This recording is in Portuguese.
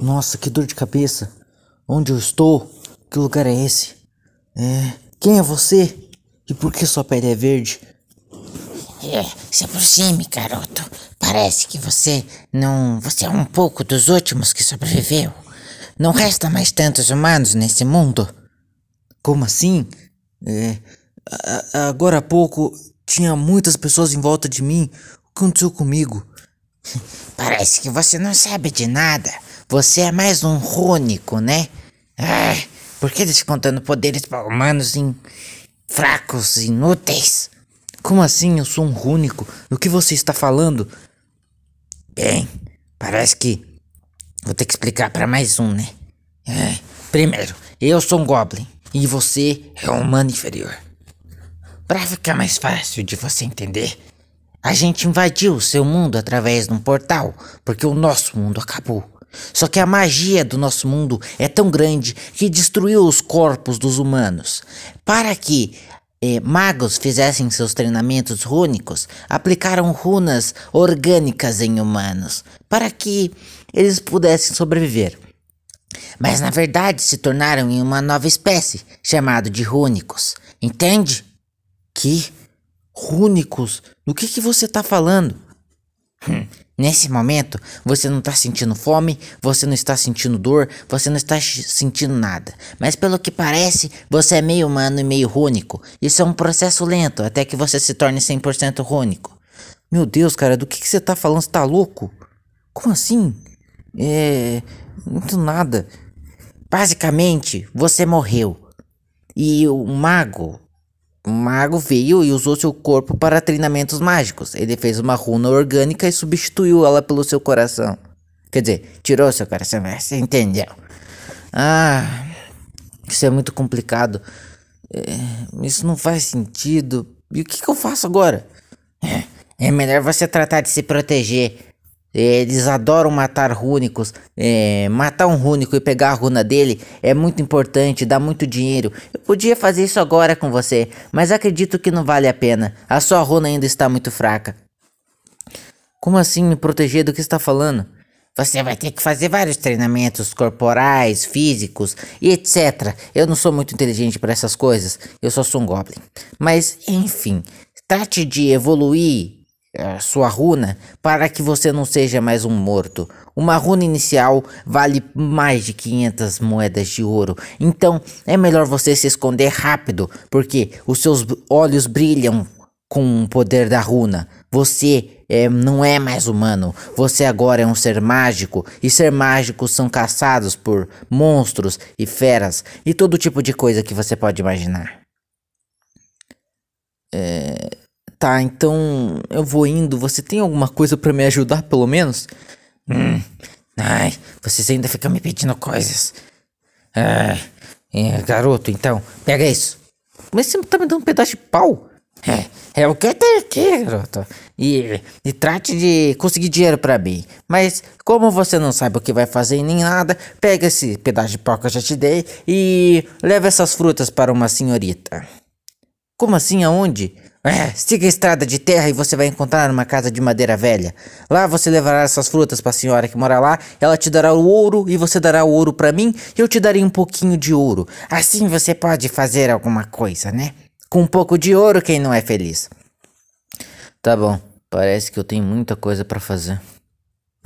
Nossa, que dor de cabeça. Onde eu estou? Que lugar é esse? É. Quem é você? E por que sua pele é verde? É, se aproxime, garoto. Parece que você não. Você é um pouco dos últimos que sobreviveu. Não resta mais tantos humanos nesse mundo. Como assim? É. agora há pouco tinha muitas pessoas em volta de mim. O que aconteceu comigo? Parece que você não sabe de nada. Você é mais um rônico, né? Ah, por que eles contando poderes para humanos em fracos, inúteis? Como assim eu sou um rúnico? Do que você está falando? Bem, parece que vou ter que explicar para mais um, né? É, primeiro, eu sou um Goblin e você é um humano inferior. Para ficar mais fácil de você entender, a gente invadiu o seu mundo através de um portal, porque o nosso mundo acabou. Só que a magia do nosso mundo é tão grande que destruiu os corpos dos humanos. Para que eh, magos fizessem seus treinamentos rúnicos, aplicaram runas orgânicas em humanos, para que eles pudessem sobreviver. Mas na verdade se tornaram em uma nova espécie, chamado de rúnicos. Entende? Que? Rúnicos? Do que, que você está falando? Hum, nesse momento, você não está sentindo fome, você não está sentindo dor, você não está sentindo nada. Mas pelo que parece, você é meio humano e meio rúnico. Isso é um processo lento até que você se torne 100% rúnico. Meu Deus, cara, do que, que você está falando? Você tá louco? Como assim? É. Muito nada. Basicamente, você morreu. E o mago mago veio e usou seu corpo para treinamentos mágicos. Ele fez uma runa orgânica e substituiu ela pelo seu coração. Quer dizer, tirou seu coração, você entendeu? Ah, isso é muito complicado. É, isso não faz sentido. E o que, que eu faço agora? É, é melhor você tratar de se proteger. Eles adoram matar rúnicos. É, matar um rúnico e pegar a runa dele é muito importante, dá muito dinheiro. Eu podia fazer isso agora com você, mas acredito que não vale a pena. A sua runa ainda está muito fraca. Como assim me proteger do que está falando? Você vai ter que fazer vários treinamentos corporais, físicos e etc. Eu não sou muito inteligente para essas coisas. Eu só sou um goblin. Mas, enfim, trate de evoluir a sua runa para que você não seja mais um morto. Uma runa inicial vale mais de 500 moedas de ouro. Então é melhor você se esconder rápido, porque os seus olhos brilham com o poder da runa. Você é, não é mais humano. Você agora é um ser mágico. E ser mágicos são caçados por monstros e feras e todo tipo de coisa que você pode imaginar. É, Tá, então eu vou indo. Você tem alguma coisa para me ajudar, pelo menos? Hum. Ai, vocês ainda ficam me pedindo coisas. Ah, é, garoto, então, pega isso. Mas você tá me dando um pedaço de pau? É, é o que eu tenho aqui, garoto. E, e trate de conseguir dinheiro para mim. Mas como você não sabe o que vai fazer nem nada, pega esse pedaço de pau que eu já te dei e leva essas frutas para uma senhorita. Como assim? Aonde? É, siga a estrada de terra e você vai encontrar uma casa de madeira velha. Lá você levará essas frutas para a senhora que mora lá, ela te dará o ouro e você dará o ouro para mim e eu te darei um pouquinho de ouro. Assim você pode fazer alguma coisa, né? Com um pouco de ouro, quem não é feliz? Tá bom, parece que eu tenho muita coisa para fazer.